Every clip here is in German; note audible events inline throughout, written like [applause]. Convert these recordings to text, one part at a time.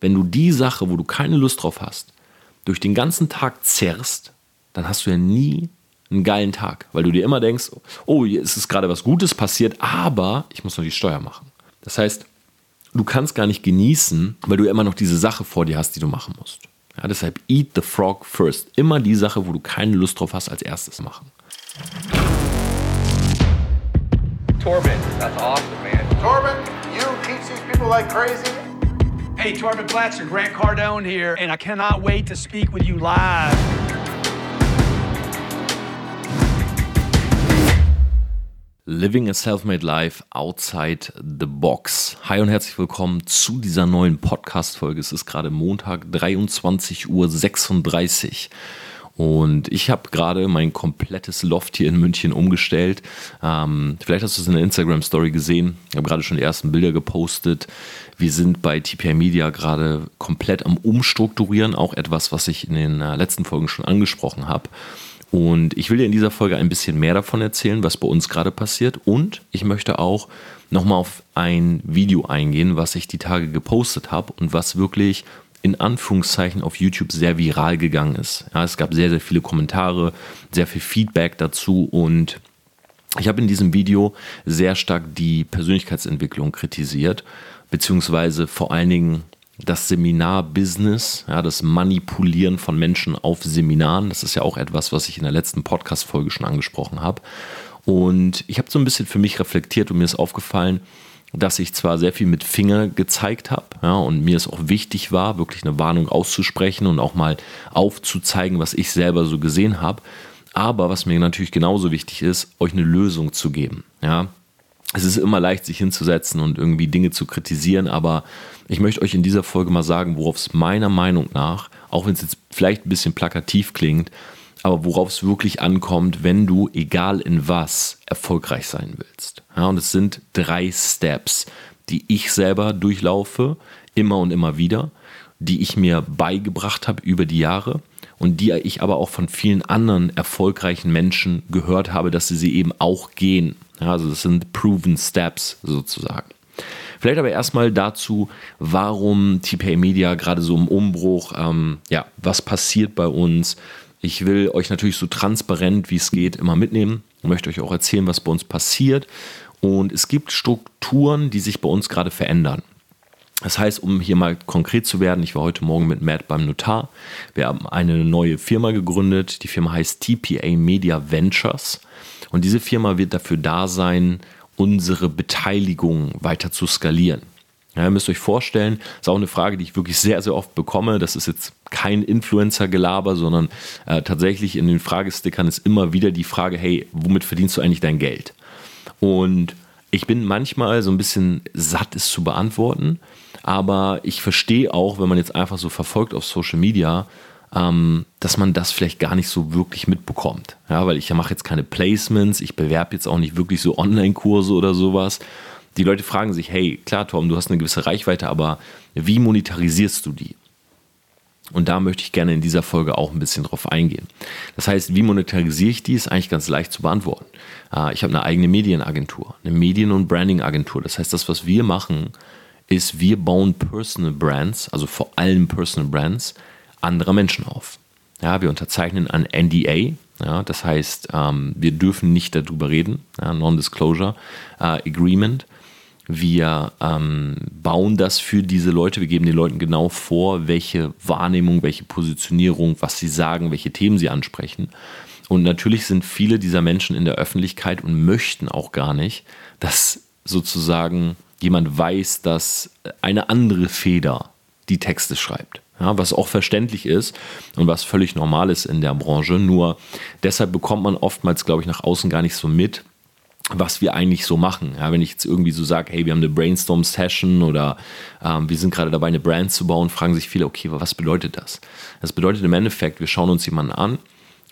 Wenn du die Sache, wo du keine Lust drauf hast, durch den ganzen Tag zerrst, dann hast du ja nie einen geilen Tag, weil du dir immer denkst, oh, jetzt ist gerade was Gutes passiert, aber ich muss noch die Steuer machen. Das heißt, du kannst gar nicht genießen, weil du immer noch diese Sache vor dir hast, die du machen musst. Ja, deshalb eat the frog first. Immer die Sache, wo du keine Lust drauf hast, als erstes machen. Torben, that's awesome, man. Torben, you teach these people like crazy. Hey, Torben Blatcher, Grant Cardone here, and I cannot wait to speak with you live. Living a Self-Made Life Outside the Box. Hi und herzlich willkommen zu dieser neuen Podcast-Folge. Es ist gerade Montag, 23.36 Uhr. Und ich habe gerade mein komplettes Loft hier in München umgestellt. Ähm, vielleicht hast du es in der Instagram-Story gesehen. Ich habe gerade schon die ersten Bilder gepostet. Wir sind bei TPI Media gerade komplett am Umstrukturieren. Auch etwas, was ich in den äh, letzten Folgen schon angesprochen habe. Und ich will dir in dieser Folge ein bisschen mehr davon erzählen, was bei uns gerade passiert. Und ich möchte auch nochmal auf ein Video eingehen, was ich die Tage gepostet habe und was wirklich in Anführungszeichen auf YouTube sehr viral gegangen ist. Ja, es gab sehr, sehr viele Kommentare, sehr viel Feedback dazu und ich habe in diesem Video sehr stark die Persönlichkeitsentwicklung kritisiert, beziehungsweise vor allen Dingen das Seminar-Business, ja, das Manipulieren von Menschen auf Seminaren. Das ist ja auch etwas, was ich in der letzten Podcast-Folge schon angesprochen habe. Und ich habe so ein bisschen für mich reflektiert und mir ist aufgefallen, dass ich zwar sehr viel mit Finger gezeigt habe ja, und mir es auch wichtig war, wirklich eine Warnung auszusprechen und auch mal aufzuzeigen, was ich selber so gesehen habe, aber was mir natürlich genauso wichtig ist, euch eine Lösung zu geben. Ja. Es ist immer leicht, sich hinzusetzen und irgendwie Dinge zu kritisieren, aber ich möchte euch in dieser Folge mal sagen, worauf es meiner Meinung nach, auch wenn es jetzt vielleicht ein bisschen plakativ klingt, aber worauf es wirklich ankommt, wenn du, egal in was, erfolgreich sein willst. Ja, und es sind drei Steps, die ich selber durchlaufe, immer und immer wieder, die ich mir beigebracht habe über die Jahre und die ich aber auch von vielen anderen erfolgreichen Menschen gehört habe, dass sie sie eben auch gehen. Ja, also das sind proven Steps sozusagen. Vielleicht aber erstmal dazu, warum TPA Media gerade so im Umbruch, ähm, ja, was passiert bei uns, ich will euch natürlich so transparent wie es geht immer mitnehmen und möchte euch auch erzählen, was bei uns passiert. Und es gibt Strukturen, die sich bei uns gerade verändern. Das heißt, um hier mal konkret zu werden, ich war heute Morgen mit Matt beim Notar. Wir haben eine neue Firma gegründet. Die Firma heißt TPA Media Ventures. Und diese Firma wird dafür da sein, unsere Beteiligung weiter zu skalieren. Ja, ihr müsst euch vorstellen, das ist auch eine Frage, die ich wirklich sehr, sehr oft bekomme. Das ist jetzt kein Influencer-Gelaber, sondern äh, tatsächlich in den Fragestickern ist immer wieder die Frage, hey, womit verdienst du eigentlich dein Geld? Und ich bin manchmal so ein bisschen satt, es zu beantworten, aber ich verstehe auch, wenn man jetzt einfach so verfolgt auf Social Media, ähm, dass man das vielleicht gar nicht so wirklich mitbekommt. Ja, weil ich mache jetzt keine Placements, ich bewerbe jetzt auch nicht wirklich so Online-Kurse oder sowas. Die Leute fragen sich, hey, klar, Tom, du hast eine gewisse Reichweite, aber wie monetarisierst du die? Und da möchte ich gerne in dieser Folge auch ein bisschen drauf eingehen. Das heißt, wie monetarisiere ich die, ist eigentlich ganz leicht zu beantworten. Äh, ich habe eine eigene Medienagentur, eine Medien- und Brandingagentur. Das heißt, das, was wir machen, ist, wir bauen Personal Brands, also vor allem Personal Brands, anderer Menschen auf. Ja, wir unterzeichnen ein NDA, ja, das heißt, ähm, wir dürfen nicht darüber reden, ja, Non-Disclosure äh, Agreement. Wir ähm, bauen das für diese Leute. Wir geben den Leuten genau vor, welche Wahrnehmung, welche Positionierung, was sie sagen, welche Themen sie ansprechen. Und natürlich sind viele dieser Menschen in der Öffentlichkeit und möchten auch gar nicht, dass sozusagen jemand weiß, dass eine andere Feder die Texte schreibt. Ja, was auch verständlich ist und was völlig normal ist in der Branche. Nur deshalb bekommt man oftmals, glaube ich, nach außen gar nicht so mit, was wir eigentlich so machen. Ja, wenn ich jetzt irgendwie so sage, hey, wir haben eine Brainstorm-Session oder ähm, wir sind gerade dabei, eine Brand zu bauen, fragen sich viele, okay, was bedeutet das? Das bedeutet im Endeffekt, wir schauen uns jemanden an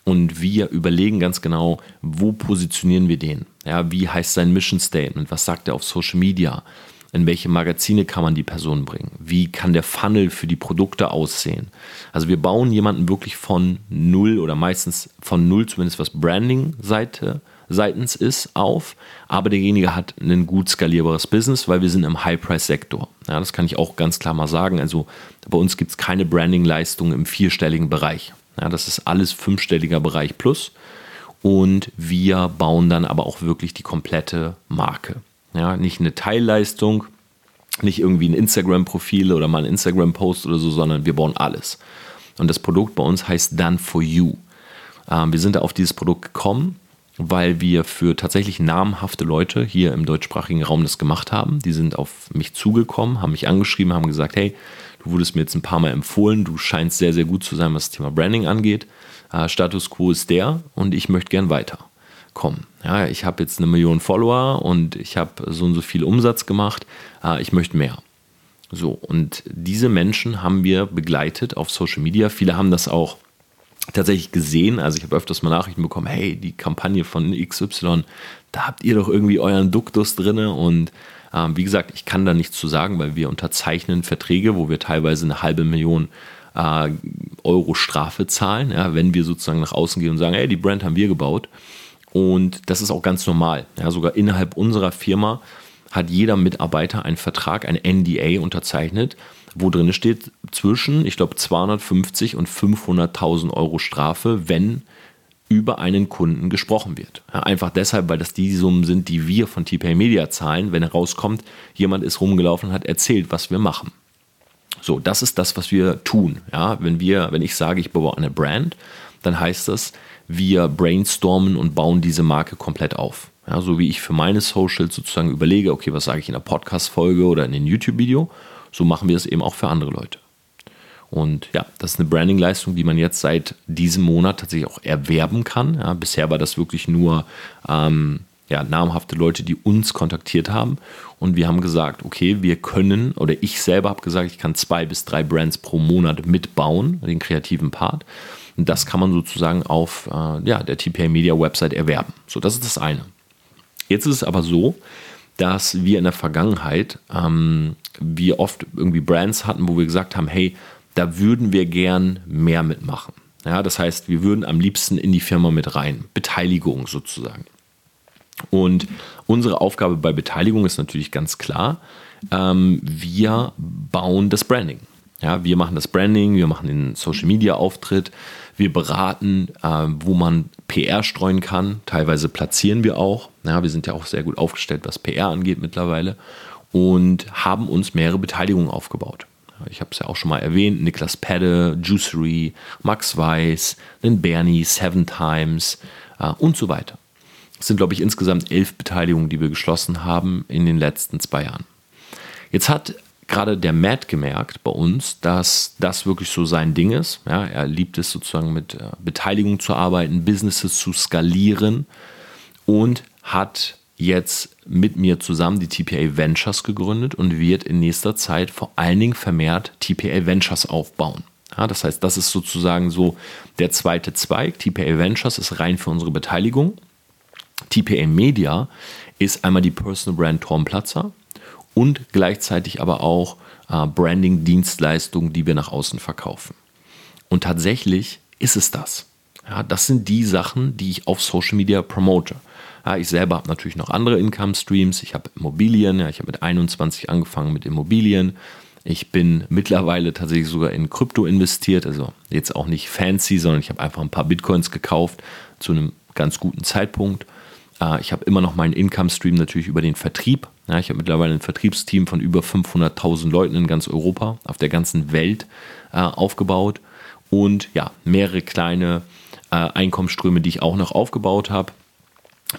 und wir überlegen ganz genau, wo positionieren wir den? Ja, wie heißt sein Mission Statement? Was sagt er auf Social Media? In welche Magazine kann man die Person bringen? Wie kann der Funnel für die Produkte aussehen? Also wir bauen jemanden wirklich von null oder meistens von null, zumindest was Branding-Seite seitens ist auf, aber derjenige hat ein gut skalierbares Business, weil wir sind im High-Price-Sektor. Ja, das kann ich auch ganz klar mal sagen. Also bei uns gibt es keine Branding-Leistung im vierstelligen Bereich. Ja, das ist alles fünfstelliger Bereich plus. Und wir bauen dann aber auch wirklich die komplette Marke. Ja, nicht eine Teilleistung, nicht irgendwie ein Instagram-Profil oder mal ein Instagram-Post oder so, sondern wir bauen alles. Und das Produkt bei uns heißt Done for You. Ähm, wir sind da auf dieses Produkt gekommen, weil wir für tatsächlich namhafte Leute hier im deutschsprachigen Raum das gemacht haben. Die sind auf mich zugekommen, haben mich angeschrieben, haben gesagt, hey, du wurdest mir jetzt ein paar Mal empfohlen, du scheinst sehr, sehr gut zu sein, was das Thema Branding angeht. Äh, Status quo ist der und ich möchte gern weiterkommen. Ja, ich habe jetzt eine Million Follower und ich habe so und so viel Umsatz gemacht, äh, ich möchte mehr. So, und diese Menschen haben wir begleitet auf Social Media. Viele haben das auch tatsächlich gesehen. Also ich habe öfters mal Nachrichten bekommen, hey, die Kampagne von XY, da habt ihr doch irgendwie euren Duktus drin. Und ähm, wie gesagt, ich kann da nichts zu sagen, weil wir unterzeichnen Verträge, wo wir teilweise eine halbe Million äh, Euro Strafe zahlen, ja, wenn wir sozusagen nach außen gehen und sagen, hey, die Brand haben wir gebaut. Und das ist auch ganz normal. Ja, sogar innerhalb unserer Firma hat jeder Mitarbeiter einen Vertrag, ein NDA unterzeichnet, wo drin steht zwischen, ich glaube, 250 und 500.000 Euro Strafe, wenn über einen Kunden gesprochen wird. Einfach deshalb, weil das die Summen sind, die wir von TPay Media zahlen, wenn herauskommt, jemand ist rumgelaufen und hat erzählt, was wir machen. So, das ist das, was wir tun. Ja, wenn wir, wenn ich sage, ich baue eine Brand, dann heißt das, wir brainstormen und bauen diese Marke komplett auf. Ja, so wie ich für meine Socials sozusagen überlege, okay, was sage ich in einer Podcast-Folge oder in einem YouTube-Video, so machen wir es eben auch für andere Leute. Und ja, das ist eine Branding-Leistung, die man jetzt seit diesem Monat tatsächlich auch erwerben kann. Ja, bisher war das wirklich nur ähm, ja, namhafte Leute, die uns kontaktiert haben. Und wir haben gesagt, okay, wir können, oder ich selber habe gesagt, ich kann zwei bis drei Brands pro Monat mitbauen, den kreativen Part. Und das kann man sozusagen auf äh, ja, der TPA Media Website erwerben. So, das ist das eine. Jetzt ist es aber so, dass wir in der Vergangenheit ähm, wir oft irgendwie Brands hatten, wo wir gesagt haben, hey, da würden wir gern mehr mitmachen. Ja, das heißt, wir würden am liebsten in die Firma mit rein, Beteiligung sozusagen. Und unsere Aufgabe bei Beteiligung ist natürlich ganz klar, ähm, wir bauen das Branding. Ja, wir machen das Branding, wir machen den Social Media Auftritt, wir beraten, äh, wo man PR streuen kann. Teilweise platzieren wir auch. Ja, wir sind ja auch sehr gut aufgestellt, was PR angeht mittlerweile und haben uns mehrere Beteiligungen aufgebaut. Ich habe es ja auch schon mal erwähnt: Niklas Pedde, Juicery, Max Weiß, den Bernie, Seven Times äh, und so weiter. Es sind, glaube ich, insgesamt elf Beteiligungen, die wir geschlossen haben in den letzten zwei Jahren. Jetzt hat gerade der Matt gemerkt bei uns, dass das wirklich so sein Ding ist. Ja, er liebt es sozusagen mit äh, Beteiligung zu arbeiten, Businesses zu skalieren und hat jetzt mit mir zusammen die TPA Ventures gegründet und wird in nächster Zeit vor allen Dingen vermehrt TPA Ventures aufbauen. Ja, das heißt, das ist sozusagen so der zweite Zweig. TPA Ventures ist rein für unsere Beteiligung. TPA Media ist einmal die Personal Brand Tom Platzer und gleichzeitig aber auch äh, Branding-Dienstleistungen, die wir nach außen verkaufen. Und tatsächlich ist es das. Ja, das sind die Sachen, die ich auf Social Media promote. Ja, ich selber habe natürlich noch andere Income Streams. Ich habe Immobilien. Ja, ich habe mit 21 angefangen mit Immobilien. Ich bin mittlerweile tatsächlich sogar in Krypto investiert. Also jetzt auch nicht fancy, sondern ich habe einfach ein paar Bitcoins gekauft zu einem ganz guten Zeitpunkt. Äh, ich habe immer noch meinen Income Stream natürlich über den Vertrieb. Ja, ich habe mittlerweile ein Vertriebsteam von über 500.000 Leuten in ganz Europa, auf der ganzen Welt äh, aufgebaut und ja, mehrere kleine äh, Einkommensströme, die ich auch noch aufgebaut habe.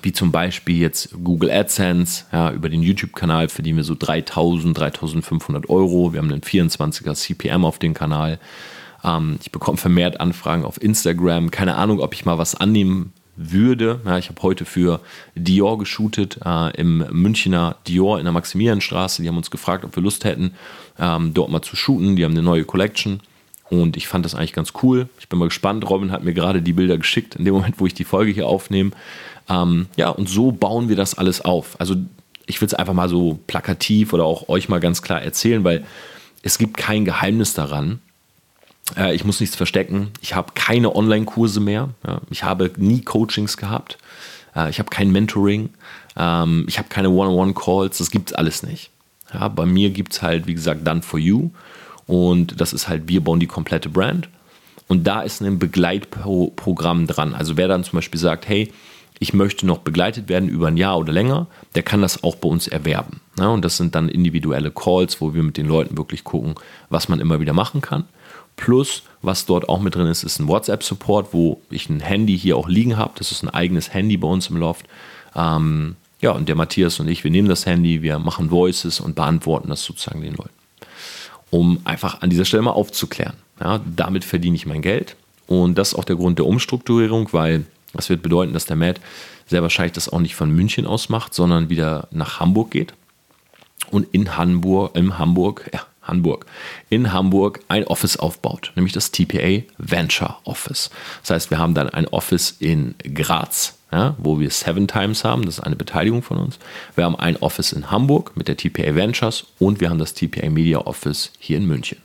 Wie zum Beispiel jetzt Google AdSense, ja, über den YouTube-Kanal verdienen wir so 3000, 3500 Euro. Wir haben einen 24er CPM auf dem Kanal. Ähm, ich bekomme vermehrt Anfragen auf Instagram. Keine Ahnung, ob ich mal was annehmen würde. Ja, ich habe heute für Dior geshootet, äh, im Münchner Dior in der Maximilianstraße. Die haben uns gefragt, ob wir Lust hätten, ähm, dort mal zu shooten. Die haben eine neue Collection. Und ich fand das eigentlich ganz cool. Ich bin mal gespannt. Robin hat mir gerade die Bilder geschickt, in dem Moment, wo ich die Folge hier aufnehme. Ähm, ja, und so bauen wir das alles auf. Also ich will es einfach mal so plakativ oder auch euch mal ganz klar erzählen, weil es gibt kein Geheimnis daran. Äh, ich muss nichts verstecken. Ich habe keine Online-Kurse mehr. Ich habe nie Coachings gehabt. Äh, ich habe kein Mentoring. Ähm, ich habe keine One-on-One-Calls. Das gibt es alles nicht. Bei mir gibt es halt, wie gesagt, Done for You. Und das ist halt, wir bauen die komplette Brand. Und da ist ein Begleitprogramm dran. Also wer dann zum Beispiel sagt, hey, ich möchte noch begleitet werden über ein Jahr oder länger, der kann das auch bei uns erwerben. Und das sind dann individuelle Calls, wo wir mit den Leuten wirklich gucken, was man immer wieder machen kann. Plus, was dort auch mit drin ist, ist ein WhatsApp-Support, wo ich ein Handy hier auch liegen habe. Das ist ein eigenes Handy bei uns im Loft. Ähm, ja, und der Matthias und ich, wir nehmen das Handy, wir machen Voices und beantworten das sozusagen den Leuten. Um einfach an dieser Stelle mal aufzuklären. Ja, damit verdiene ich mein Geld. Und das ist auch der Grund der Umstrukturierung, weil das wird bedeuten, dass der Matt sehr wahrscheinlich das auch nicht von München aus macht, sondern wieder nach Hamburg geht und in Hamburg, in Hamburg, ja, Hamburg, in Hamburg ein Office aufbaut, nämlich das TPA Venture Office. Das heißt, wir haben dann ein Office in Graz, ja, wo wir Seven Times haben, das ist eine Beteiligung von uns. Wir haben ein Office in Hamburg mit der TPA Ventures und wir haben das TPA Media Office hier in München.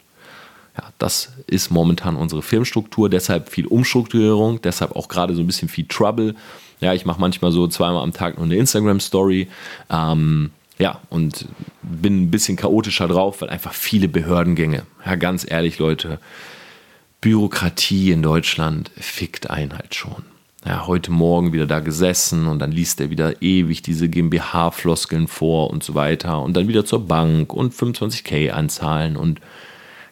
Ja, das ist momentan unsere Firmenstruktur, deshalb viel Umstrukturierung, deshalb auch gerade so ein bisschen viel Trouble. Ja, ich mache manchmal so zweimal am Tag nur eine Instagram-Story. Ähm, ja, und bin ein bisschen chaotischer drauf, weil einfach viele Behördengänge. Ja, ganz ehrlich, Leute, Bürokratie in Deutschland fickt einen halt schon. Ja, heute Morgen wieder da gesessen und dann liest er wieder ewig diese GmbH-Floskeln vor und so weiter und dann wieder zur Bank und 25k anzahlen und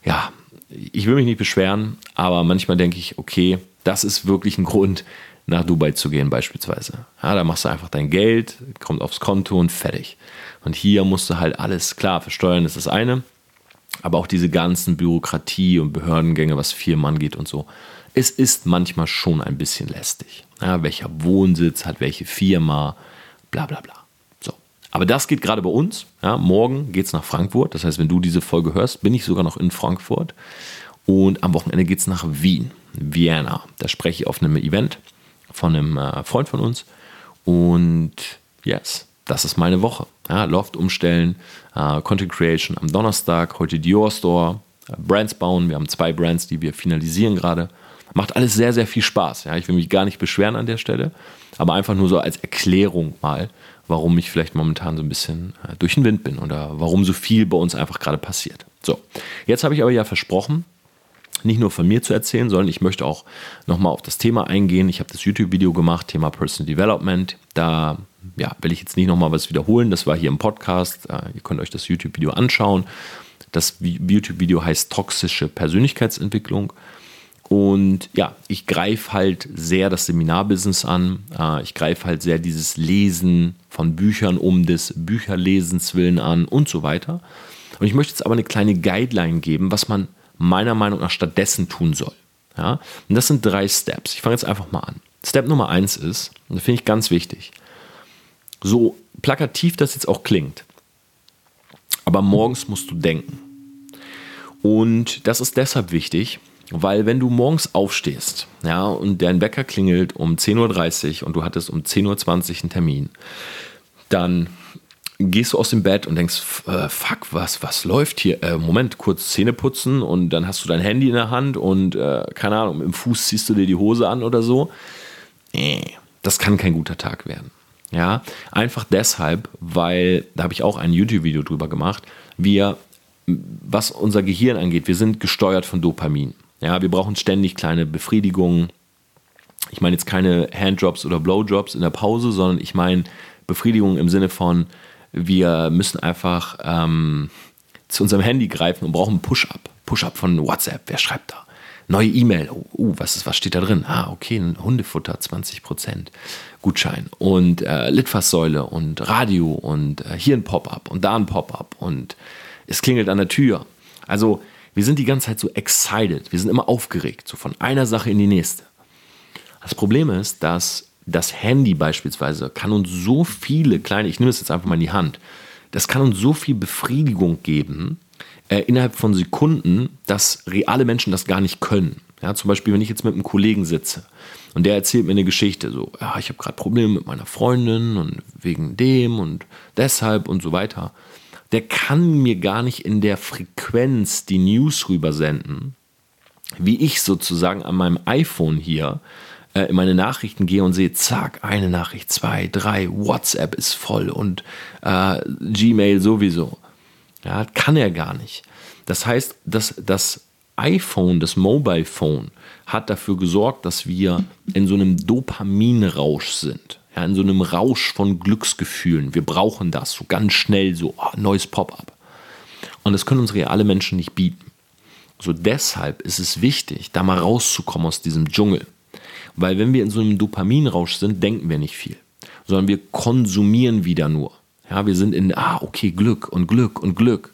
ja, ich will mich nicht beschweren, aber manchmal denke ich, okay, das ist wirklich ein Grund, nach Dubai zu gehen beispielsweise. Ja, da machst du einfach dein Geld, kommt aufs Konto und fertig. Und hier musst du halt alles, klar, versteuern ist das eine, aber auch diese ganzen Bürokratie und Behördengänge, was Firmen angeht und so. Es ist manchmal schon ein bisschen lästig. Ja, welcher Wohnsitz hat welche Firma, bla bla bla. So. Aber das geht gerade bei uns. Ja, morgen geht es nach Frankfurt. Das heißt, wenn du diese Folge hörst, bin ich sogar noch in Frankfurt. Und am Wochenende geht es nach Wien, Vienna. Da spreche ich auf einem Event von einem äh, Freund von uns. Und yes, das ist meine Woche. Ja, Loft umstellen, äh, Content Creation am Donnerstag, heute Dior Store, äh, Brands bauen. Wir haben zwei Brands, die wir finalisieren gerade. Macht alles sehr, sehr viel Spaß. Ja, ich will mich gar nicht beschweren an der Stelle, aber einfach nur so als Erklärung mal, warum ich vielleicht momentan so ein bisschen äh, durch den Wind bin oder warum so viel bei uns einfach gerade passiert. So, jetzt habe ich aber ja versprochen, nicht nur von mir zu erzählen, sondern ich möchte auch nochmal auf das Thema eingehen. Ich habe das YouTube-Video gemacht, Thema Personal Development. Da ja, will ich jetzt nicht nochmal was wiederholen. Das war hier im Podcast. Äh, ihr könnt euch das YouTube-Video anschauen. Das YouTube-Video heißt Toxische Persönlichkeitsentwicklung. Und ja, ich greife halt sehr das Seminarbusiness an. Äh, ich greife halt sehr dieses Lesen von Büchern um des Bücherlesens willen an und so weiter. Und ich möchte jetzt aber eine kleine Guideline geben, was man meiner Meinung nach stattdessen tun soll. Ja? Und das sind drei Steps. Ich fange jetzt einfach mal an. Step Nummer eins ist, und das finde ich ganz wichtig, so plakativ das jetzt auch klingt, aber morgens musst du denken. Und das ist deshalb wichtig, weil wenn du morgens aufstehst, ja, und dein Wecker klingelt um 10.30 Uhr und du hattest um 10.20 Uhr einen Termin, dann gehst du aus dem Bett und denkst, äh, fuck, was, was läuft hier? Äh, Moment, kurz Zähne putzen und dann hast du dein Handy in der Hand und äh, keine Ahnung, im Fuß ziehst du dir die Hose an oder so. Das kann kein guter Tag werden. Ja, einfach deshalb, weil, da habe ich auch ein YouTube-Video drüber gemacht, wir, was unser Gehirn angeht, wir sind gesteuert von Dopamin. Ja, wir brauchen ständig kleine Befriedigungen. Ich meine jetzt keine Handjobs oder Blowjobs in der Pause, sondern ich meine Befriedigung im Sinne von, wir müssen einfach ähm, zu unserem Handy greifen und brauchen Push-Up. Push-Up von WhatsApp. Wer schreibt da? Neue E-Mail. Oh, uh, was, ist, was steht da drin? Ah, okay, ein Hundefutter, 20% Gutschein. Und äh, Litfaßsäule und Radio und äh, hier ein Pop-up und da ein Pop-up und es klingelt an der Tür. Also, wir sind die ganze Zeit so excited. Wir sind immer aufgeregt, so von einer Sache in die nächste. Das Problem ist, dass das Handy beispielsweise kann uns so viele kleine, ich nehme es jetzt einfach mal in die Hand, das kann uns so viel Befriedigung geben äh, innerhalb von Sekunden, dass reale Menschen das gar nicht können. Ja, zum Beispiel, wenn ich jetzt mit einem Kollegen sitze und der erzählt mir eine Geschichte, so, ja, ich habe gerade Probleme mit meiner Freundin und wegen dem und deshalb und so weiter. Der kann mir gar nicht in der Frequenz die News rübersenden, wie ich sozusagen an meinem iPhone hier äh, in meine Nachrichten gehe und sehe, zack, eine Nachricht, zwei, drei, WhatsApp ist voll und äh, Gmail sowieso. Ja, kann er gar nicht. Das heißt, dass das iPhone, das Mobile Phone, hat dafür gesorgt, dass wir in so einem Dopaminrausch sind. Ja, in so einem Rausch von Glücksgefühlen. Wir brauchen das so ganz schnell, so oh, neues Pop-up. Und das können uns reale Menschen nicht bieten. So deshalb ist es wichtig, da mal rauszukommen aus diesem Dschungel. Weil wenn wir in so einem Dopaminrausch sind, denken wir nicht viel, sondern wir konsumieren wieder nur. Ja, wir sind in, ah, okay, Glück und Glück und Glück.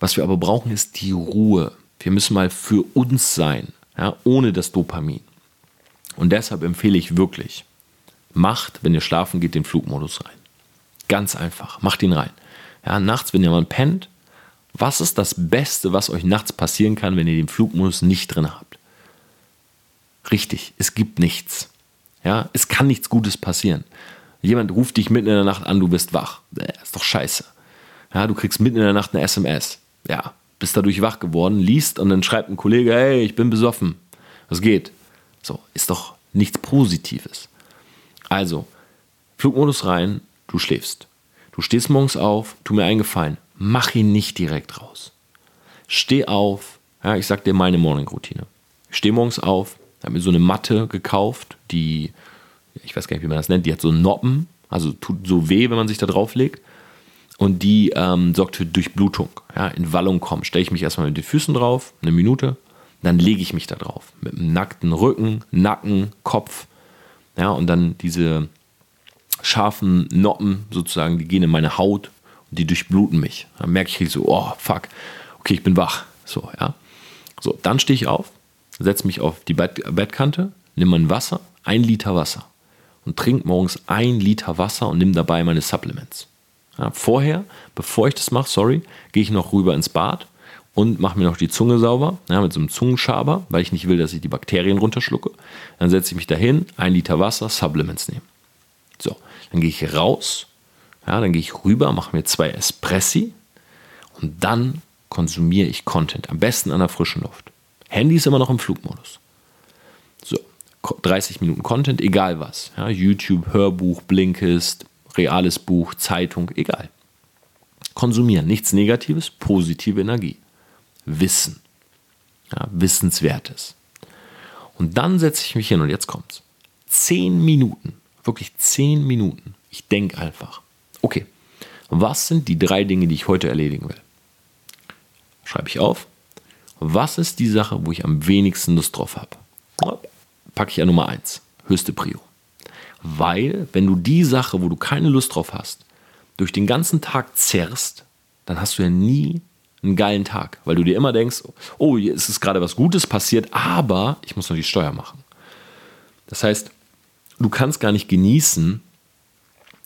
Was wir aber brauchen, ist die Ruhe. Wir müssen mal für uns sein, ja, ohne das Dopamin. Und deshalb empfehle ich wirklich, macht, wenn ihr schlafen geht, den Flugmodus rein. Ganz einfach, macht ihn rein. Ja, nachts, wenn ihr mal pennt, was ist das Beste, was euch nachts passieren kann, wenn ihr den Flugmodus nicht drin habt? Richtig, es gibt nichts. Ja, es kann nichts Gutes passieren. Jemand ruft dich mitten in der Nacht an, du bist wach. Das ist doch scheiße. Ja, du kriegst mitten in der Nacht eine SMS. Ja, bist dadurch wach geworden, liest und dann schreibt ein Kollege, hey, ich bin besoffen. Was geht? So, ist doch nichts Positives. Also, Flugmodus rein, du schläfst. Du stehst morgens auf, tu mir eingefallen, mach ihn nicht direkt raus. Steh auf, ja, ich sag dir meine Morning-Routine. Ich stehe morgens auf, habe mir so eine Matte gekauft, die, ich weiß gar nicht, wie man das nennt, die hat so Noppen, also tut so weh, wenn man sich da drauf legt. Und die ähm, sorgt für Durchblutung, ja, in Wallung kommen. Stelle ich mich erstmal mit den Füßen drauf, eine Minute, dann lege ich mich da drauf. Mit einem nackten Rücken, Nacken, Kopf. Ja, und dann diese scharfen Noppen sozusagen, die gehen in meine Haut und die durchbluten mich. Dann merke ich so, oh fuck, okay, ich bin wach. So, ja. So, dann stehe ich auf, setze mich auf die Bett Bettkante, nehme mein Wasser, ein Liter Wasser und trinke morgens ein Liter Wasser und nehme dabei meine Supplements. Ja, vorher, bevor ich das mache, sorry, gehe ich noch rüber ins Bad und mache mir noch die Zunge sauber ja, mit so einem Zungenschaber, weil ich nicht will, dass ich die Bakterien runterschlucke. Dann setze ich mich dahin, ein Liter Wasser, Supplements nehmen. So, dann gehe ich raus, ja, dann gehe ich rüber, mache mir zwei Espressi und dann konsumiere ich Content. Am besten an der frischen Luft. Handy ist immer noch im Flugmodus. So, 30 Minuten Content, egal was. Ja, YouTube, Hörbuch, Blinkist, reales Buch, Zeitung, egal. Konsumieren, nichts Negatives, positive Energie. Wissen. Ja, Wissenswertes. Und dann setze ich mich hin und jetzt kommt's. Zehn Minuten, wirklich zehn Minuten. Ich denke einfach, okay, was sind die drei Dinge, die ich heute erledigen will? Schreibe ich auf. Was ist die Sache, wo ich am wenigsten Lust drauf habe? Packe ich ja Nummer eins, höchste Prio. Weil, wenn du die Sache, wo du keine Lust drauf hast, durch den ganzen Tag zerrst, dann hast du ja nie einen geilen Tag, weil du dir immer denkst, oh, hier ist gerade was Gutes passiert, aber ich muss noch die Steuer machen. Das heißt, du kannst gar nicht genießen,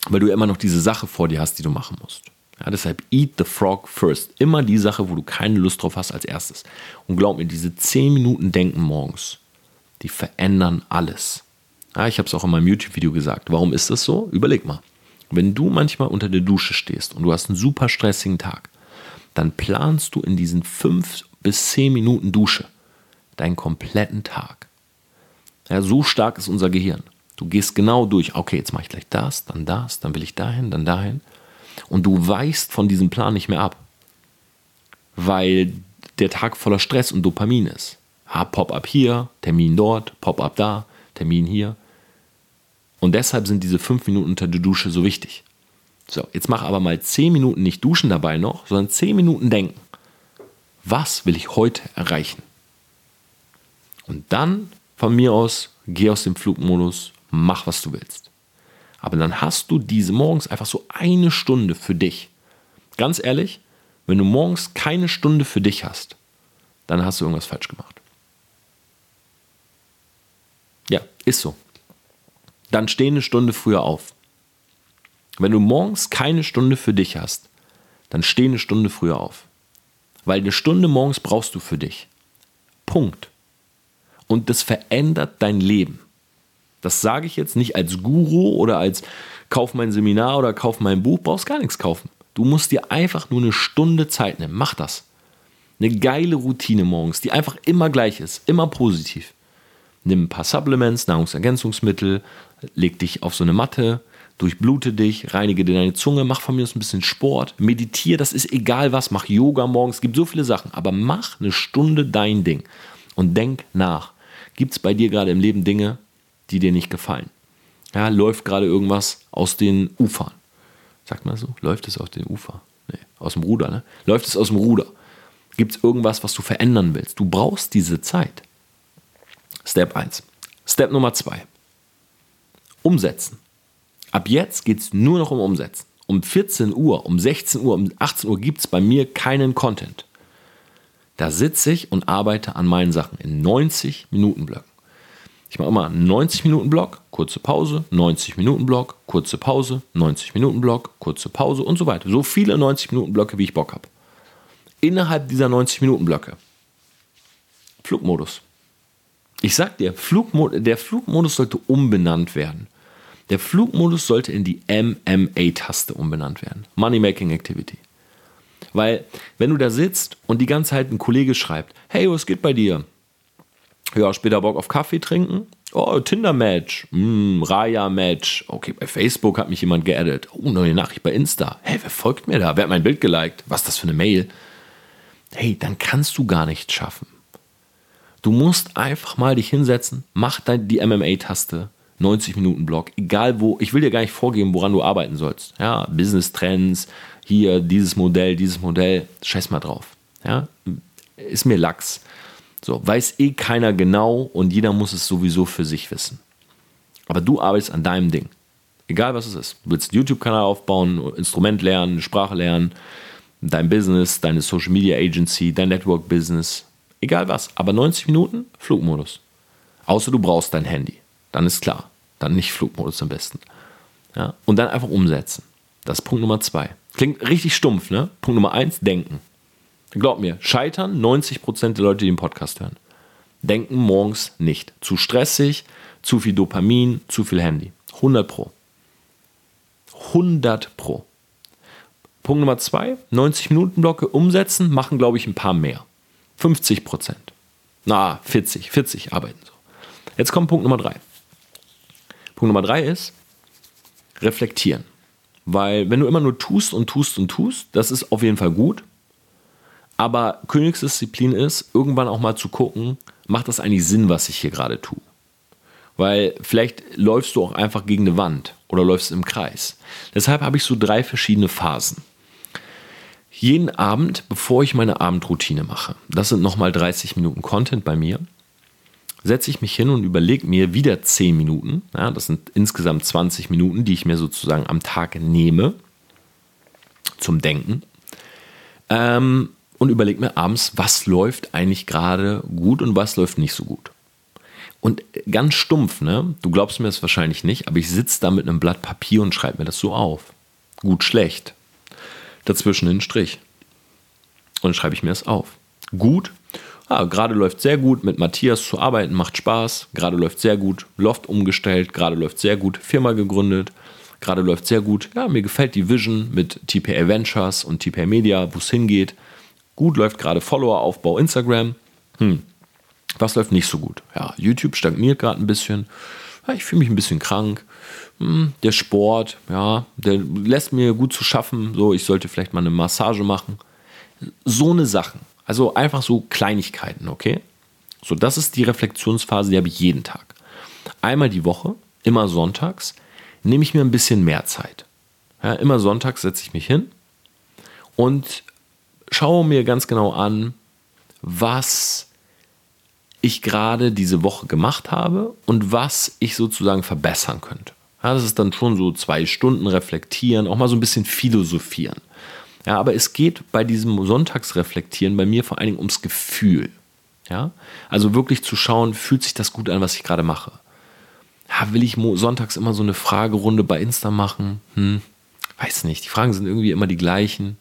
weil du immer noch diese Sache vor dir hast, die du machen musst. Ja, deshalb eat the frog first. Immer die Sache, wo du keine Lust drauf hast, als erstes. Und glaub mir, diese 10 Minuten Denken morgens, die verändern alles. Ja, ich habe es auch in meinem YouTube-Video gesagt. Warum ist das so? Überleg mal. Wenn du manchmal unter der Dusche stehst und du hast einen super stressigen Tag, dann planst du in diesen fünf bis zehn Minuten Dusche deinen kompletten Tag. Ja, so stark ist unser Gehirn. Du gehst genau durch, okay, jetzt mache ich gleich das, dann das, dann will ich dahin, dann dahin. Und du weichst von diesem Plan nicht mehr ab, weil der Tag voller Stress und Dopamin ist. Ah, Pop-up hier, Termin dort, Pop-up da, Termin hier. Und deshalb sind diese fünf Minuten unter der Dusche so wichtig. So, jetzt mach aber mal zehn Minuten nicht duschen dabei noch, sondern zehn Minuten denken. Was will ich heute erreichen? Und dann von mir aus, geh aus dem Flugmodus, mach was du willst. Aber dann hast du diese morgens einfach so eine Stunde für dich. Ganz ehrlich, wenn du morgens keine Stunde für dich hast, dann hast du irgendwas falsch gemacht. Ja, ist so. Dann steh eine Stunde früher auf. Wenn du morgens keine Stunde für dich hast, dann steh eine Stunde früher auf. Weil eine Stunde morgens brauchst du für dich. Punkt. Und das verändert dein Leben. Das sage ich jetzt nicht als Guru oder als kauf mein Seminar oder kauf mein Buch, brauchst gar nichts kaufen. Du musst dir einfach nur eine Stunde Zeit nehmen. Mach das. Eine geile Routine morgens, die einfach immer gleich ist, immer positiv. Nimm ein paar Supplements, Nahrungsergänzungsmittel, leg dich auf so eine Matte, durchblute dich, reinige dir deine Zunge, mach von mir aus ein bisschen Sport, meditiere, das ist egal was, mach Yoga morgens, es gibt so viele Sachen, aber mach eine Stunde dein Ding und denk nach. Gibt es bei dir gerade im Leben Dinge, die dir nicht gefallen? Ja, läuft gerade irgendwas aus den Ufern? Sagt man so? Läuft es aus den Ufern? Nee, aus dem Ruder, ne? Läuft es aus dem Ruder? Gibt es irgendwas, was du verändern willst? Du brauchst diese Zeit. Step 1. Step Nummer 2. Umsetzen. Ab jetzt geht es nur noch um Umsetzen. Um 14 Uhr, um 16 Uhr, um 18 Uhr gibt es bei mir keinen Content. Da sitze ich und arbeite an meinen Sachen in 90 Minuten Blöcken. Ich mache immer 90 Minuten Block, kurze Pause, 90 Minuten Block, kurze Pause, 90 Minuten Block, kurze Pause und so weiter. So viele 90 Minuten Blöcke, wie ich Bock habe. Innerhalb dieser 90 Minuten Blöcke. Flugmodus. Ich sag dir, Flugmod der Flugmodus sollte umbenannt werden. Der Flugmodus sollte in die MMA-Taste umbenannt werden. Money Making Activity. Weil, wenn du da sitzt und die ganze Zeit ein Kollege schreibt, hey, was geht bei dir? Ja, später Bock auf Kaffee trinken? Oh, Tinder-Match. Mm, Raya-Match. Okay, bei Facebook hat mich jemand geaddet. Oh, neue Nachricht bei Insta. Hey, wer folgt mir da? Wer hat mein Bild geliked? Was ist das für eine Mail? Hey, dann kannst du gar nichts schaffen. Du musst einfach mal dich hinsetzen, mach dann die MMA-Taste, 90 Minuten Blog, egal wo, ich will dir gar nicht vorgeben, woran du arbeiten sollst. Ja, Business Trends, hier dieses Modell, dieses Modell, scheiß mal drauf. Ja, ist mir Lachs. So, weiß eh keiner genau und jeder muss es sowieso für sich wissen. Aber du arbeitest an deinem Ding. Egal was es ist. Du willst einen YouTube-Kanal aufbauen, Instrument lernen, Sprache lernen, dein Business, deine Social Media Agency, dein Network Business, egal was. Aber 90 Minuten Flugmodus. Außer du brauchst dein Handy. Dann ist klar. Dann nicht Flugmodus am besten. Ja? Und dann einfach umsetzen. Das ist Punkt Nummer zwei. Klingt richtig stumpf, ne? Punkt Nummer eins, denken. Glaub mir, scheitern 90% der Leute, die den Podcast hören. Denken morgens nicht. Zu stressig, zu viel Dopamin, zu viel Handy. 100 Pro. 100 Pro. Punkt Nummer zwei, 90 Minuten Blocke umsetzen, machen glaube ich ein paar mehr. 50% Na, 40, 40 arbeiten so. Jetzt kommt Punkt Nummer drei. Punkt Nummer drei ist reflektieren. Weil wenn du immer nur tust und tust und tust, das ist auf jeden Fall gut. Aber Königsdisziplin ist, irgendwann auch mal zu gucken, macht das eigentlich Sinn, was ich hier gerade tue? Weil vielleicht läufst du auch einfach gegen eine Wand oder läufst im Kreis. Deshalb habe ich so drei verschiedene Phasen. Jeden Abend, bevor ich meine Abendroutine mache, das sind nochmal 30 Minuten Content bei mir, setze ich mich hin und überlege mir wieder 10 Minuten, ja, das sind insgesamt 20 Minuten, die ich mir sozusagen am Tag nehme zum Denken. Ähm, und überlege mir abends, was läuft eigentlich gerade gut und was läuft nicht so gut. Und ganz stumpf, ne? Du glaubst mir das wahrscheinlich nicht, aber ich sitze da mit einem Blatt Papier und schreibe mir das so auf. Gut, schlecht. Dazwischen einen Strich. Und dann schreibe ich mir das auf. Gut, ah, gerade läuft sehr gut, mit Matthias zu arbeiten macht Spaß, gerade läuft sehr gut, Loft umgestellt, gerade läuft sehr gut, Firma gegründet, gerade läuft sehr gut. Ja, mir gefällt die Vision mit TPA Ventures und TPA Media, wo es hingeht. Gut läuft gerade Follower-Aufbau Instagram. Hm. Was läuft nicht so gut? Ja, YouTube stagniert gerade ein bisschen. Ja, ich fühle mich ein bisschen krank. Hm, der Sport, ja, der lässt mir gut zu schaffen. So, ich sollte vielleicht mal eine Massage machen. So eine Sachen. Also einfach so Kleinigkeiten, okay? So, das ist die Reflexionsphase, die habe ich jeden Tag. Einmal die Woche, immer sonntags, nehme ich mir ein bisschen mehr Zeit. Ja, immer sonntags setze ich mich hin und schaue mir ganz genau an, was ich gerade diese Woche gemacht habe und was ich sozusagen verbessern könnte. Ja, das ist dann schon so zwei Stunden reflektieren, auch mal so ein bisschen philosophieren. Ja, aber es geht bei diesem Sonntagsreflektieren bei mir vor allen Dingen ums Gefühl. Ja, also wirklich zu schauen, fühlt sich das gut an, was ich gerade mache. Ja, will ich sonntags immer so eine Fragerunde bei Insta machen? Hm, weiß nicht. Die Fragen sind irgendwie immer die gleichen.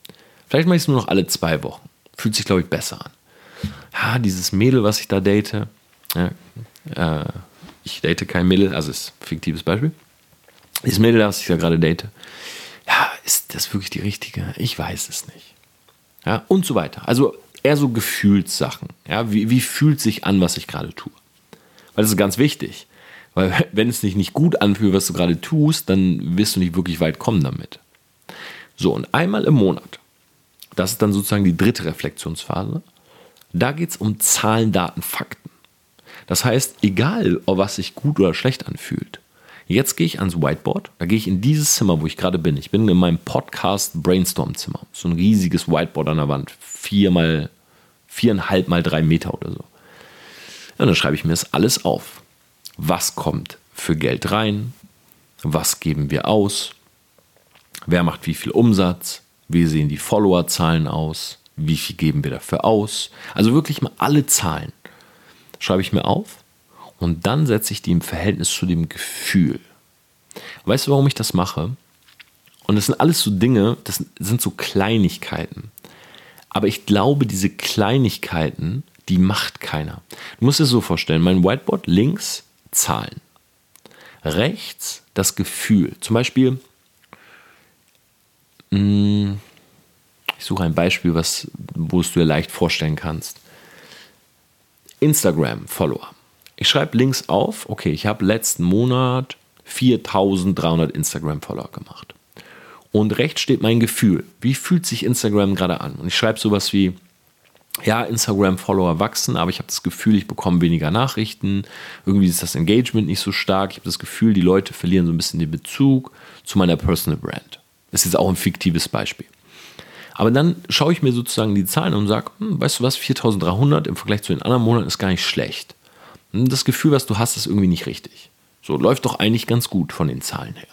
Vielleicht mache ich es nur noch alle zwei Wochen. Fühlt sich, glaube ich, besser an. Ja, dieses Mädel, was ich da date, ja, äh, ich date kein Mädel, also ist ein fiktives Beispiel. Dieses Mädel, was ich da gerade date, ja, ist das wirklich die richtige? Ich weiß es nicht. Ja, und so weiter. Also eher so Gefühlssachen. Ja, wie, wie fühlt sich an, was ich gerade tue? Weil das ist ganz wichtig. Weil [laughs] wenn es sich nicht gut anfühlt, was du gerade tust, dann wirst du nicht wirklich weit kommen damit. So, und einmal im Monat, das ist dann sozusagen die dritte Reflexionsphase, da geht es um Zahlen, Daten, Fakten. Das heißt, egal, was sich gut oder schlecht anfühlt, jetzt gehe ich ans Whiteboard, da gehe ich in dieses Zimmer, wo ich gerade bin. Ich bin in meinem Podcast Brainstorm-Zimmer. So ein riesiges Whiteboard an der Wand. Vier viereinhalb mal drei Meter oder so. Und dann schreibe ich mir das alles auf. Was kommt für Geld rein? Was geben wir aus? Wer macht wie viel Umsatz? Wie sehen die Followerzahlen aus? Wie viel geben wir dafür aus? Also wirklich mal alle Zahlen schreibe ich mir auf und dann setze ich die im Verhältnis zu dem Gefühl. Weißt du, warum ich das mache? Und das sind alles so Dinge, das sind so Kleinigkeiten. Aber ich glaube, diese Kleinigkeiten, die macht keiner. Du musst dir so vorstellen, mein Whiteboard links Zahlen. Rechts das Gefühl. Zum Beispiel, mm, ich suche ein Beispiel, was, wo es du dir leicht vorstellen kannst. Instagram-Follower. Ich schreibe links auf, okay, ich habe letzten Monat 4300 Instagram-Follower gemacht. Und rechts steht mein Gefühl. Wie fühlt sich Instagram gerade an? Und ich schreibe sowas wie, ja, Instagram-Follower wachsen, aber ich habe das Gefühl, ich bekomme weniger Nachrichten. Irgendwie ist das Engagement nicht so stark. Ich habe das Gefühl, die Leute verlieren so ein bisschen den Bezug zu meiner Personal Brand. Das ist jetzt auch ein fiktives Beispiel. Aber dann schaue ich mir sozusagen die Zahlen und sage, hm, weißt du was, 4300 im Vergleich zu den anderen Monaten ist gar nicht schlecht. Hm, das Gefühl, was du hast, ist irgendwie nicht richtig. So läuft doch eigentlich ganz gut von den Zahlen her.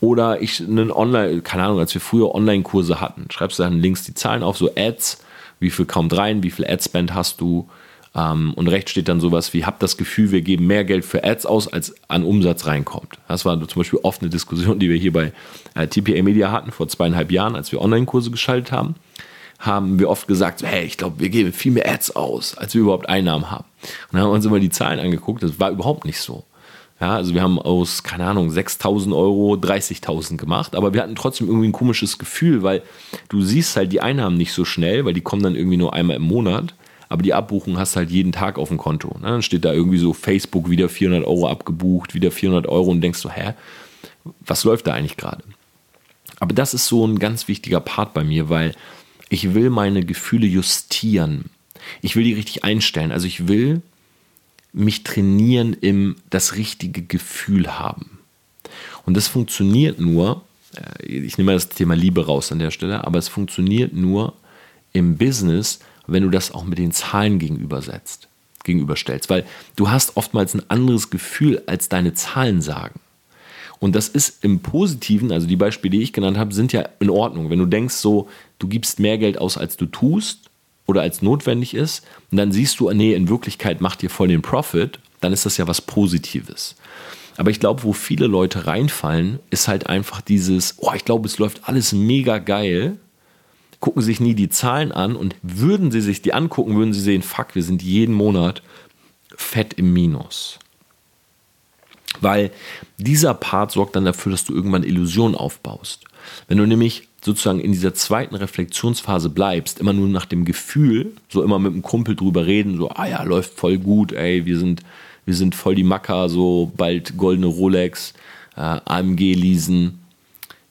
Oder ich einen Online, keine Ahnung, als wir früher Online-Kurse hatten, schreibst du dann links die Zahlen auf, so Ads, wie viel kommt rein, wie viel Adspend hast du. Ähm, und rechts steht dann sowas wie, hab das Gefühl, wir geben mehr Geld für Ads aus, als an Umsatz reinkommt. Das war zum Beispiel oft eine Diskussion, die wir hier bei äh, TPA Media hatten, vor zweieinhalb Jahren, als wir Online-Kurse geschaltet haben haben wir oft gesagt, hey, ich glaube, wir geben viel mehr Ads aus, als wir überhaupt Einnahmen haben. Und dann haben wir uns immer die Zahlen angeguckt, das war überhaupt nicht so. Ja, also wir haben aus, keine Ahnung, 6.000 Euro 30.000 gemacht, aber wir hatten trotzdem irgendwie ein komisches Gefühl, weil du siehst halt die Einnahmen nicht so schnell, weil die kommen dann irgendwie nur einmal im Monat, aber die Abbuchung hast halt jeden Tag auf dem Konto. Ne? Dann steht da irgendwie so Facebook wieder 400 Euro abgebucht, wieder 400 Euro und denkst so, hä, was läuft da eigentlich gerade? Aber das ist so ein ganz wichtiger Part bei mir, weil ich will meine Gefühle justieren. Ich will die richtig einstellen. Also ich will mich trainieren im das richtige Gefühl haben. Und das funktioniert nur, äh, ich nehme das Thema Liebe raus an der Stelle, aber es funktioniert nur im Business, wenn du das auch mit den Zahlen gegenübersetzt, gegenüberstellst. Weil du hast oftmals ein anderes Gefühl, als deine Zahlen sagen. Und das ist im Positiven, also die Beispiele, die ich genannt habe, sind ja in Ordnung. Wenn du denkst, so, du gibst mehr Geld aus, als du tust, oder als notwendig ist, und dann siehst du, nee, in Wirklichkeit macht ihr voll den Profit, dann ist das ja was Positives. Aber ich glaube, wo viele Leute reinfallen, ist halt einfach dieses, oh, ich glaube, es läuft alles mega geil, gucken sich nie die Zahlen an und würden sie sich die angucken, würden sie sehen, fuck, wir sind jeden Monat fett im Minus. Weil dieser Part sorgt dann dafür, dass du irgendwann Illusionen aufbaust. Wenn du nämlich sozusagen in dieser zweiten Reflexionsphase bleibst, immer nur nach dem Gefühl, so immer mit einem Kumpel drüber reden, so, ah ja, läuft voll gut, ey, wir sind, wir sind voll die Macker, so bald goldene Rolex, äh, AMG leasen,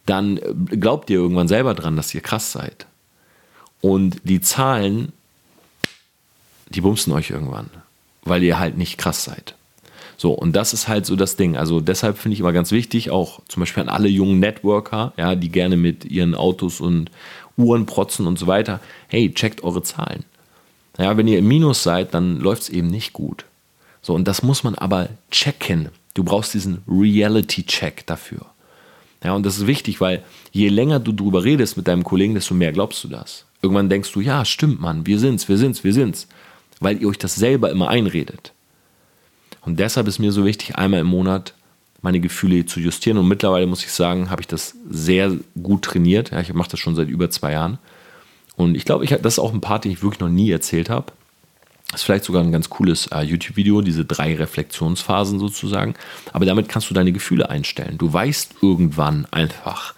dann äh, glaubt ihr irgendwann selber dran, dass ihr krass seid. Und die Zahlen, die bumsen euch irgendwann, weil ihr halt nicht krass seid. So, und das ist halt so das Ding. Also deshalb finde ich immer ganz wichtig, auch zum Beispiel an alle jungen Networker, ja, die gerne mit ihren Autos und Uhren protzen und so weiter. Hey, checkt eure Zahlen. Ja, wenn ihr im Minus seid, dann läuft es eben nicht gut. So, und das muss man aber checken. Du brauchst diesen Reality-Check dafür. Ja, und das ist wichtig, weil je länger du drüber redest mit deinem Kollegen, desto mehr glaubst du das. Irgendwann denkst du, ja, stimmt, Mann, wir sind's, wir sind's, wir sind's. Weil ihr euch das selber immer einredet. Und deshalb ist mir so wichtig, einmal im Monat meine Gefühle zu justieren. Und mittlerweile muss ich sagen, habe ich das sehr gut trainiert. Ja, ich mache das schon seit über zwei Jahren. Und ich glaube, ich, das ist auch ein Part, den ich wirklich noch nie erzählt habe. Das ist vielleicht sogar ein ganz cooles äh, YouTube-Video, diese drei Reflexionsphasen sozusagen. Aber damit kannst du deine Gefühle einstellen. Du weißt irgendwann einfach,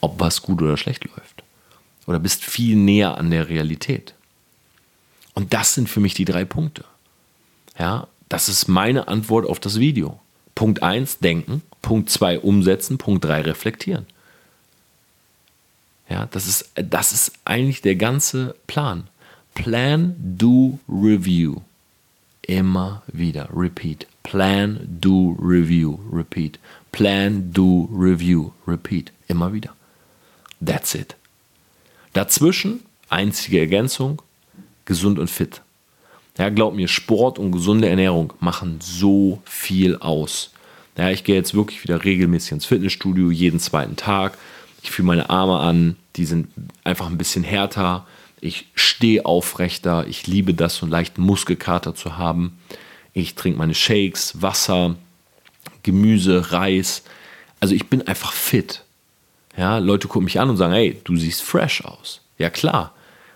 ob was gut oder schlecht läuft. Oder bist viel näher an der Realität. Und das sind für mich die drei Punkte. Ja, Das ist meine Antwort auf das Video. Punkt 1, denken. Punkt 2, umsetzen. Punkt 3, reflektieren. Ja, das ist, das ist eigentlich der ganze Plan. Plan, do, review. Immer wieder. Repeat. Plan, do, review. Repeat. Plan, do, review. Repeat. Immer wieder. That's it. Dazwischen, einzige Ergänzung, gesund und fit. Ja, glaub mir, Sport und gesunde Ernährung machen so viel aus. Ja, ich gehe jetzt wirklich wieder regelmäßig ins Fitnessstudio, jeden zweiten Tag. Ich fühle meine Arme an, die sind einfach ein bisschen härter. Ich stehe aufrechter. Ich liebe das, so einen leichten Muskelkater zu haben. Ich trinke meine Shakes, Wasser, Gemüse, Reis. Also ich bin einfach fit. Ja, Leute gucken mich an und sagen, hey, du siehst fresh aus. Ja klar,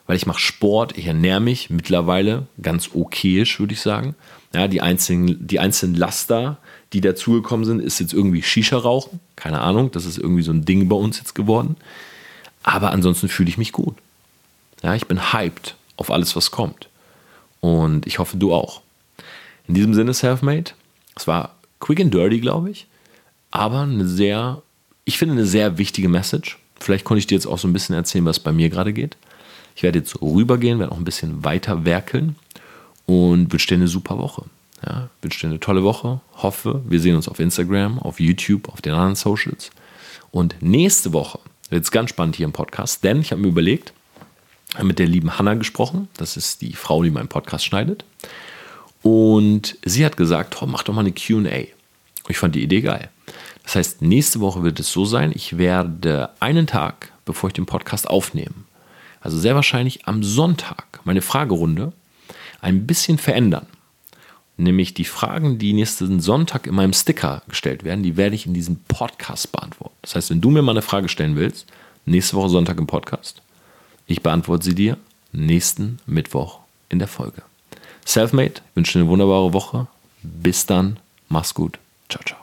weil ich mache Sport, ich ernähre mich mittlerweile ganz okayisch, würde ich sagen. Ja, die einzelnen, die einzelnen Laster, die dazugekommen sind, ist jetzt irgendwie Shisha rauchen. Keine Ahnung, das ist irgendwie so ein Ding bei uns jetzt geworden. Aber ansonsten fühle ich mich gut. Ja, ich bin hyped auf alles, was kommt. Und ich hoffe, du auch. In diesem Sinne, Selfmade. Es war quick and dirty, glaube ich. Aber eine sehr, ich finde, eine sehr wichtige Message. Vielleicht konnte ich dir jetzt auch so ein bisschen erzählen, was bei mir gerade geht. Ich werde jetzt rübergehen, werde auch ein bisschen weiter werkeln und wünsche dir eine super Woche. Ja, wünsche dir eine tolle Woche. Hoffe, wir sehen uns auf Instagram, auf YouTube, auf den anderen Socials. Und nächste Woche wird es ganz spannend hier im Podcast, denn ich habe mir überlegt, mit der lieben Hanna gesprochen. Das ist die Frau, die meinen Podcast schneidet. Und sie hat gesagt, oh, mach doch mal eine QA. Ich fand die Idee geil. Das heißt, nächste Woche wird es so sein, ich werde einen Tag, bevor ich den Podcast aufnehme, also sehr wahrscheinlich am Sonntag, meine Fragerunde ein bisschen verändern. Nämlich die Fragen, die nächsten Sonntag in meinem Sticker gestellt werden, die werde ich in diesem Podcast beantworten. Das heißt, wenn du mir mal eine Frage stellen willst, nächste Woche Sonntag im Podcast, ich beantworte sie dir nächsten Mittwoch in der Folge. Selfmade, wünsche dir eine wunderbare Woche. Bis dann, mach's gut. Ciao, ciao.